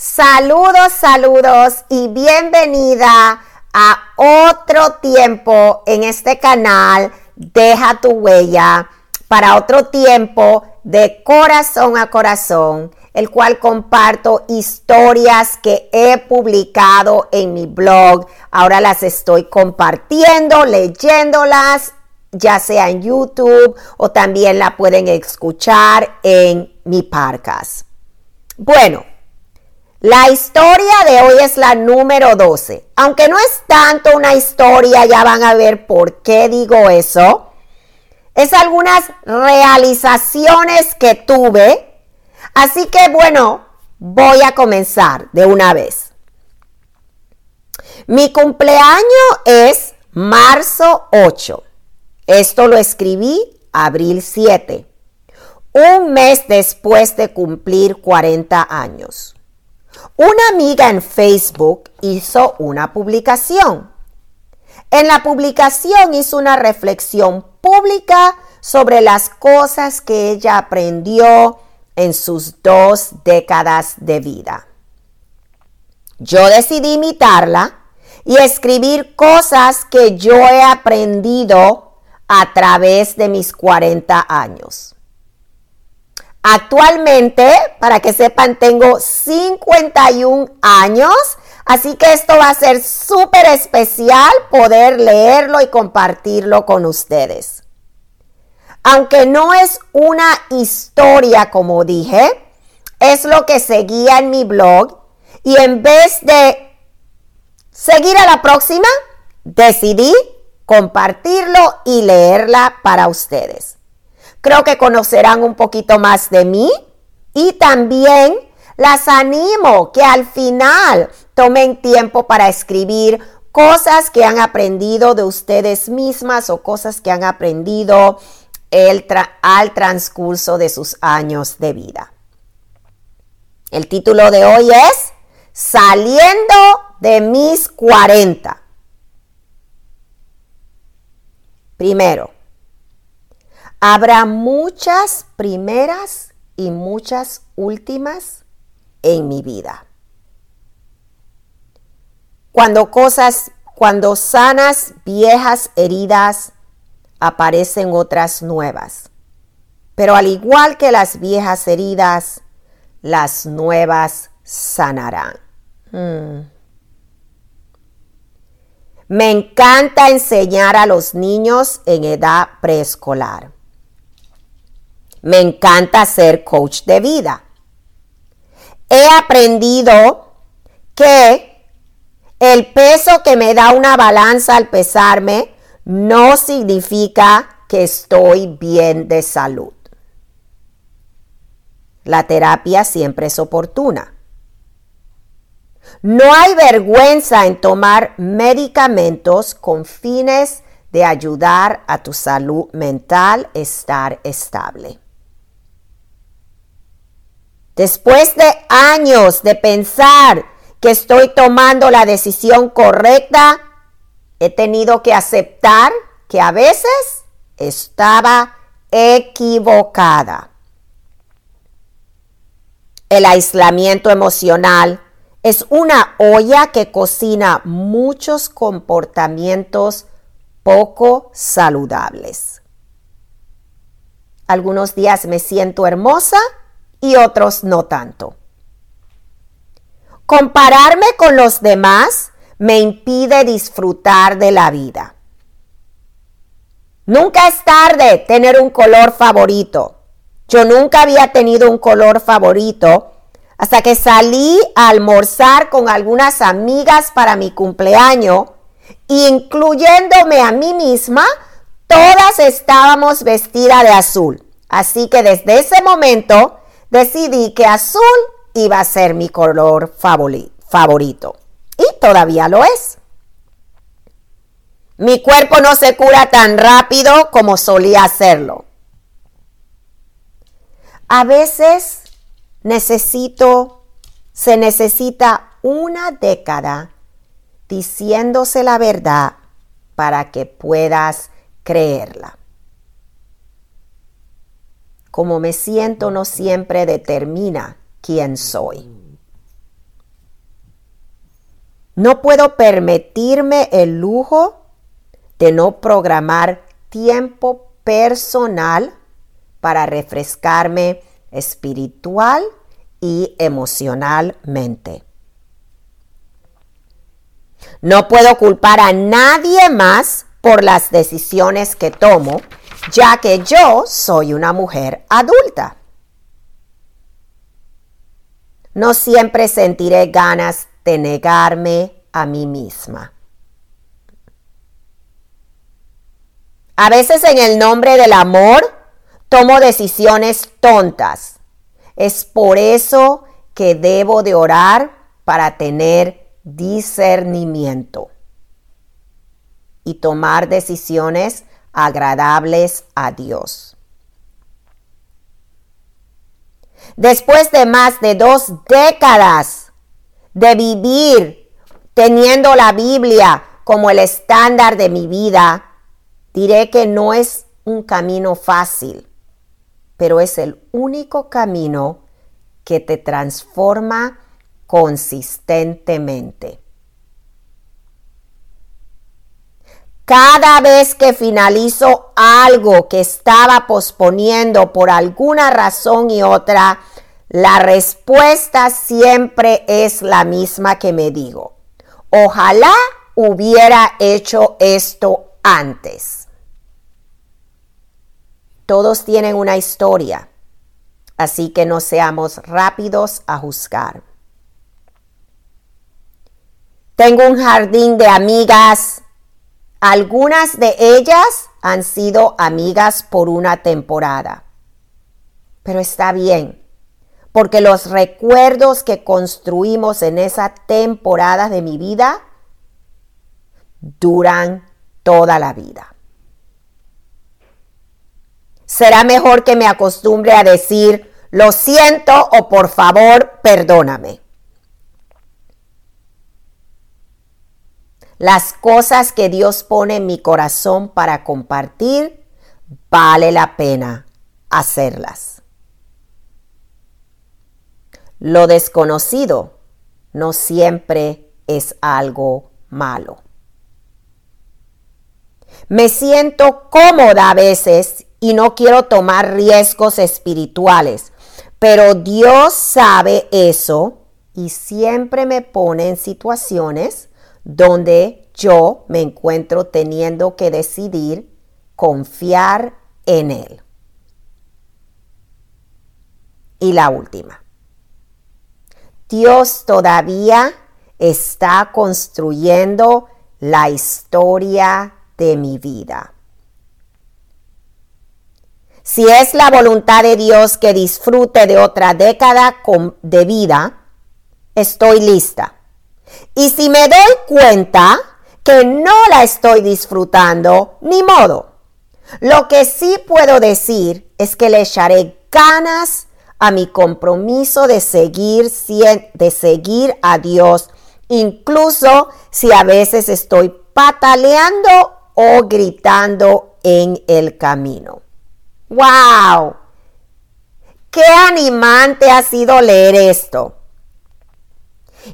Saludos, saludos y bienvenida a otro tiempo en este canal. Deja tu huella para otro tiempo de corazón a corazón, el cual comparto historias que he publicado en mi blog. Ahora las estoy compartiendo, leyéndolas, ya sea en YouTube o también la pueden escuchar en mi podcast. Bueno, la historia de hoy es la número 12. Aunque no es tanto una historia, ya van a ver por qué digo eso. Es algunas realizaciones que tuve. Así que bueno, voy a comenzar de una vez. Mi cumpleaños es marzo 8. Esto lo escribí abril 7, un mes después de cumplir 40 años. Una amiga en Facebook hizo una publicación. En la publicación hizo una reflexión pública sobre las cosas que ella aprendió en sus dos décadas de vida. Yo decidí imitarla y escribir cosas que yo he aprendido a través de mis 40 años. Actualmente, para que sepan, tengo 51 años, así que esto va a ser súper especial poder leerlo y compartirlo con ustedes. Aunque no es una historia, como dije, es lo que seguía en mi blog y en vez de seguir a la próxima, decidí compartirlo y leerla para ustedes. Creo que conocerán un poquito más de mí y también las animo que al final tomen tiempo para escribir cosas que han aprendido de ustedes mismas o cosas que han aprendido al transcurso de sus años de vida. El título de hoy es Saliendo de mis 40. Primero, Habrá muchas primeras y muchas últimas en mi vida. Cuando cosas, cuando sanas viejas heridas, aparecen otras nuevas. Pero al igual que las viejas heridas, las nuevas sanarán. Hmm. Me encanta enseñar a los niños en edad preescolar. Me encanta ser coach de vida. He aprendido que el peso que me da una balanza al pesarme no significa que estoy bien de salud. La terapia siempre es oportuna. No hay vergüenza en tomar medicamentos con fines de ayudar a tu salud mental estar estable. Después de años de pensar que estoy tomando la decisión correcta, he tenido que aceptar que a veces estaba equivocada. El aislamiento emocional es una olla que cocina muchos comportamientos poco saludables. Algunos días me siento hermosa y otros no tanto. Compararme con los demás me impide disfrutar de la vida. Nunca es tarde tener un color favorito. Yo nunca había tenido un color favorito hasta que salí a almorzar con algunas amigas para mi cumpleaños, incluyéndome a mí misma, todas estábamos vestidas de azul. Así que desde ese momento decidí que azul iba a ser mi color favorito. Y todavía lo es. Mi cuerpo no se cura tan rápido como solía hacerlo. A veces necesito, se necesita una década diciéndose la verdad para que puedas creerla. Como me siento no siempre determina quién soy. No puedo permitirme el lujo de no programar tiempo personal para refrescarme espiritual y emocionalmente. No puedo culpar a nadie más por las decisiones que tomo, ya que yo soy una mujer adulta. No siempre sentiré ganas de negarme a mí misma. A veces en el nombre del amor tomo decisiones tontas. Es por eso que debo de orar para tener discernimiento y tomar decisiones agradables a Dios. Después de más de dos décadas de vivir teniendo la Biblia como el estándar de mi vida, diré que no es un camino fácil, pero es el único camino que te transforma consistentemente. Cada vez que finalizo algo que estaba posponiendo por alguna razón y otra, la respuesta siempre es la misma que me digo. Ojalá hubiera hecho esto antes. Todos tienen una historia, así que no seamos rápidos a juzgar. Tengo un jardín de amigas algunas de ellas han sido amigas por una temporada. Pero está bien, porque los recuerdos que construimos en esa temporada de mi vida duran toda la vida. Será mejor que me acostumbre a decir lo siento o por favor perdóname. Las cosas que Dios pone en mi corazón para compartir, vale la pena hacerlas. Lo desconocido no siempre es algo malo. Me siento cómoda a veces y no quiero tomar riesgos espirituales, pero Dios sabe eso y siempre me pone en situaciones donde yo me encuentro teniendo que decidir confiar en Él. Y la última. Dios todavía está construyendo la historia de mi vida. Si es la voluntad de Dios que disfrute de otra década de vida, estoy lista. Y si me doy cuenta que no la estoy disfrutando, ni modo. Lo que sí puedo decir es que le echaré ganas a mi compromiso de seguir, de seguir a Dios, incluso si a veces estoy pataleando o gritando en el camino. ¡Wow! ¡Qué animante ha sido leer esto!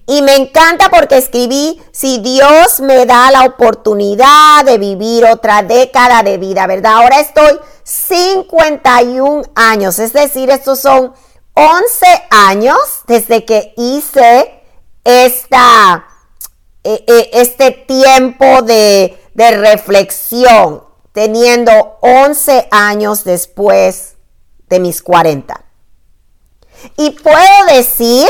Y me encanta porque escribí, si Dios me da la oportunidad de vivir otra década de vida, ¿verdad? Ahora estoy 51 años, es decir, estos son 11 años desde que hice esta, e, e, este tiempo de, de reflexión, teniendo 11 años después de mis 40. Y puedo decir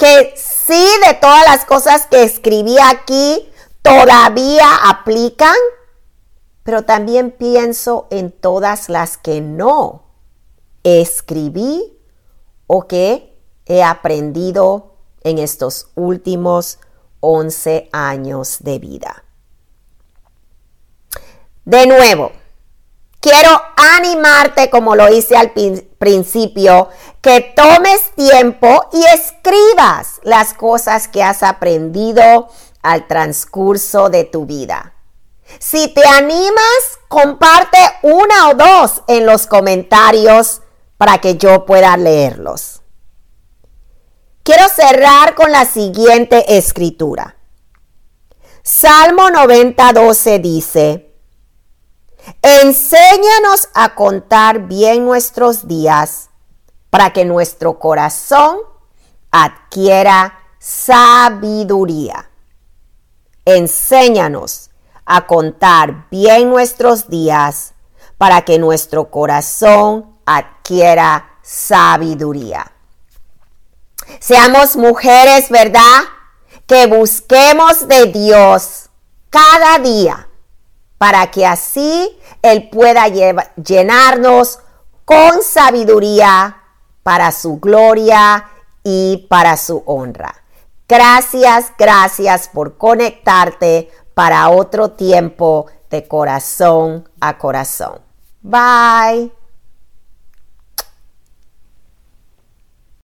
que sí de todas las cosas que escribí aquí todavía aplican, pero también pienso en todas las que no escribí o que he aprendido en estos últimos 11 años de vida. De nuevo, quiero animarte como lo hice al principio, que tomes tiempo y escribas las cosas que has aprendido al transcurso de tu vida. Si te animas, comparte una o dos en los comentarios para que yo pueda leerlos. Quiero cerrar con la siguiente escritura. Salmo 90, 12 dice, Enséñanos a contar bien nuestros días para que nuestro corazón adquiera sabiduría. Enséñanos a contar bien nuestros días para que nuestro corazón adquiera sabiduría. Seamos mujeres, ¿verdad? Que busquemos de Dios cada día para que así Él pueda llenarnos con sabiduría para su gloria y para su honra. Gracias, gracias por conectarte para otro tiempo de corazón a corazón. Bye.